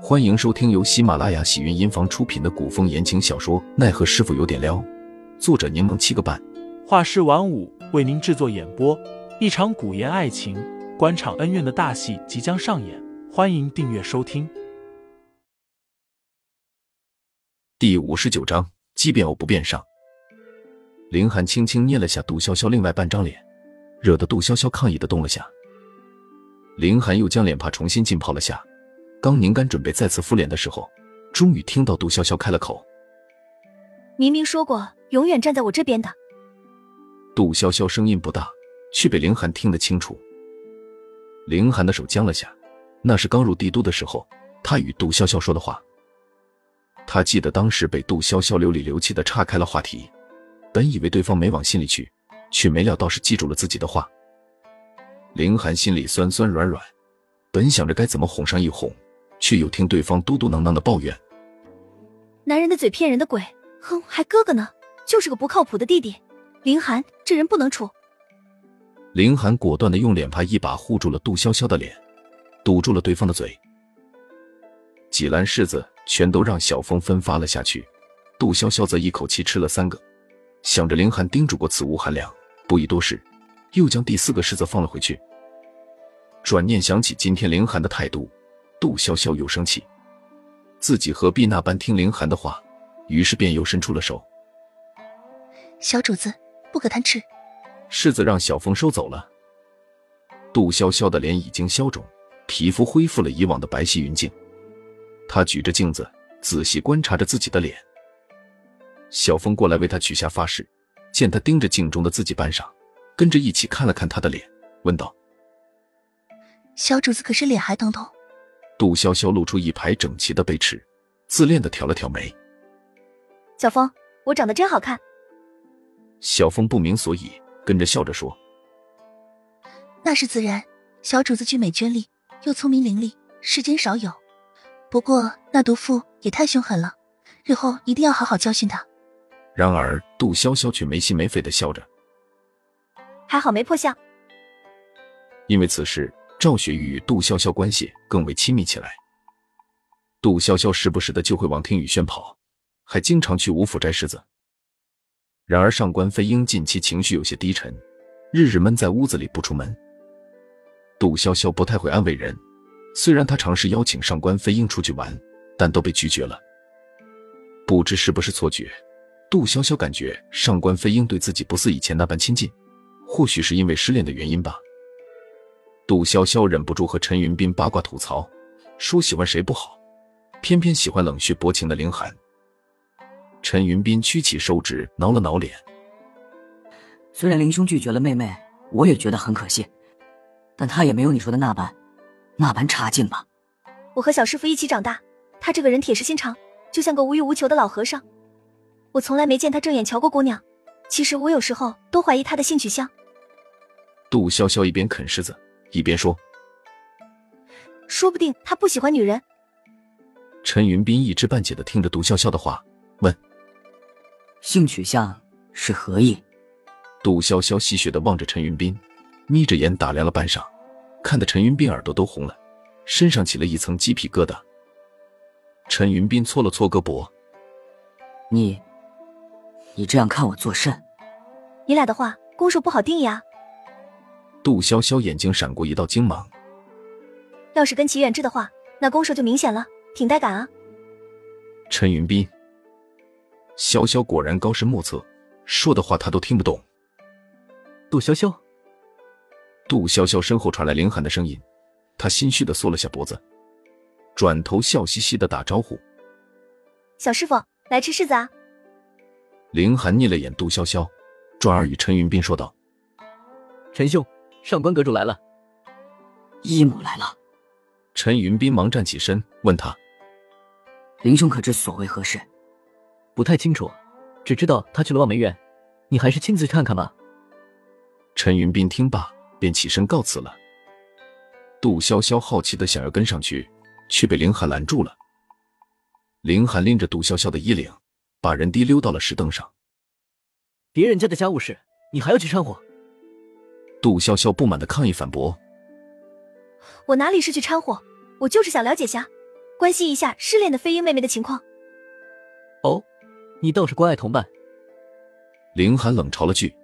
欢迎收听由喜马拉雅喜云音房出品的古风言情小说《奈何师傅有点撩》，作者柠檬七个半，画师晚舞为您制作演播。一场古言爱情、官场恩怨的大戏即将上演，欢迎订阅收听。第五十九章，即便我不变上。林寒轻轻捏了下杜潇潇另外半张脸，惹得杜潇潇抗议的动了下。林寒又将脸帕重新浸泡了下。刚宁干准备再次敷脸的时候，终于听到杜潇潇开了口：“明明说过永远站在我这边的。”杜潇潇声音不大，却被凌寒听得清楚。凌寒的手僵了下，那是刚入帝都的时候，他与杜潇潇说的话。他记得当时被杜潇潇流里流气的岔开了话题，本以为对方没往心里去，却没料到是记住了自己的话。凌寒心里酸酸软软，本想着该怎么哄上一哄。却又听对方嘟嘟囔囔的抱怨：“男人的嘴骗人的鬼，哼，还哥哥呢，就是个不靠谱的弟弟。林寒这人不能处。”林寒果断的用脸帕一把护住了杜潇潇的脸，堵住了对方的嘴。几篮柿子全都让小峰分发了下去，杜潇潇则一口气吃了三个。想着林寒叮嘱过此物寒凉，不宜多事，又将第四个柿子放了回去。转念想起今天林寒的态度。杜潇潇又生气，自己何必那般听凌寒的话？于是便又伸出了手。小主子，不可贪吃。柿子让小风收走了。杜潇潇的脸已经消肿，皮肤恢复了以往的白皙匀净。他举着镜子，仔细观察着自己的脸。小风过来为他取下发饰，见他盯着镜中的自己半晌，跟着一起看了看他的脸，问道：“小主子可是脸还疼痛？”杜潇潇露出一排整齐的背齿，自恋的挑了挑眉。小峰，我长得真好看。小峰不明所以，跟着笑着说：“那是自然。小主子俊美娟丽，又聪明伶俐，世间少有。不过那毒妇也太凶狠了，日后一定要好好教训她。”然而杜潇潇却没心没肺的笑着：“还好没破相。”因为此事。赵雪与杜潇潇关系更为亲密起来。杜潇潇时不时的就会往听雨轩跑，还经常去吴府摘柿子。然而上官飞鹰近期情绪有些低沉，日日闷在屋子里不出门。杜潇潇不太会安慰人，虽然他尝试邀请上官飞鹰出去玩，但都被拒绝了。不知是不是错觉，杜潇潇感觉上官飞鹰对自己不似以前那般亲近，或许是因为失恋的原因吧。杜潇潇忍不住和陈云斌八卦吐槽，说喜欢谁不好，偏偏喜欢冷血薄情的凌寒。陈云斌屈起手指挠了挠脸，虽然林兄拒绝了妹妹，我也觉得很可惜，但他也没有你说的那般，那般差劲吧？我和小师傅一起长大，他这个人铁石心肠，就像个无欲无求的老和尚。我从来没见他正眼瞧过姑娘，其实我有时候都怀疑他的性取向。杜潇潇一边啃柿子。一边说：“说不定他不喜欢女人。”陈云斌一知半解的听着杜潇潇的话，问：“性取向是何意？”杜潇潇戏谑的望着陈云斌，眯着眼打量了半晌，看得陈云斌耳朵都红了，身上起了一层鸡皮疙瘩。陈云斌搓了搓胳膊：“你，你这样看我作甚？你俩的话，攻受不好定呀。”杜潇潇眼睛闪过一道精芒。要是跟齐远志的话，那攻受就明显了，挺带感啊。陈云斌，潇潇果然高深莫测，说的话他都听不懂。杜潇潇，杜潇潇身后传来凌寒的声音，他心虚的缩了下脖子，转头笑嘻嘻的打招呼：“小师傅，来吃柿子啊。”凌寒睨了眼杜潇潇，转而与陈云斌说道：“陈兄。”上官阁主来了，义母来了。陈云斌忙站起身，问他：“林兄可知所为何事？”不太清楚，只知道他去了望梅院。你还是亲自去看看吧。陈云斌听罢，便起身告辞了。杜潇潇好奇的想要跟上去，却被林寒拦住了。林寒拎着杜潇潇的衣领，把人提溜到了石凳上。别人家的家务事，你还要去掺和？杜潇潇不满的抗议反驳：“我哪里是去掺和，我就是想了解下，关心一下失恋的飞鹰妹妹的情况。哦，你倒是关爱同伴。凌寒冷嘲了句，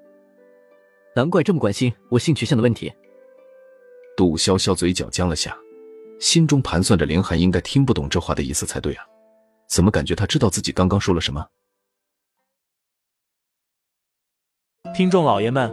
难怪这么关心我性取向的问题。杜潇潇嘴角僵了下，心中盘算着凌寒应该听不懂这话的意思才对啊，怎么感觉他知道自己刚刚说了什么？听众老爷们，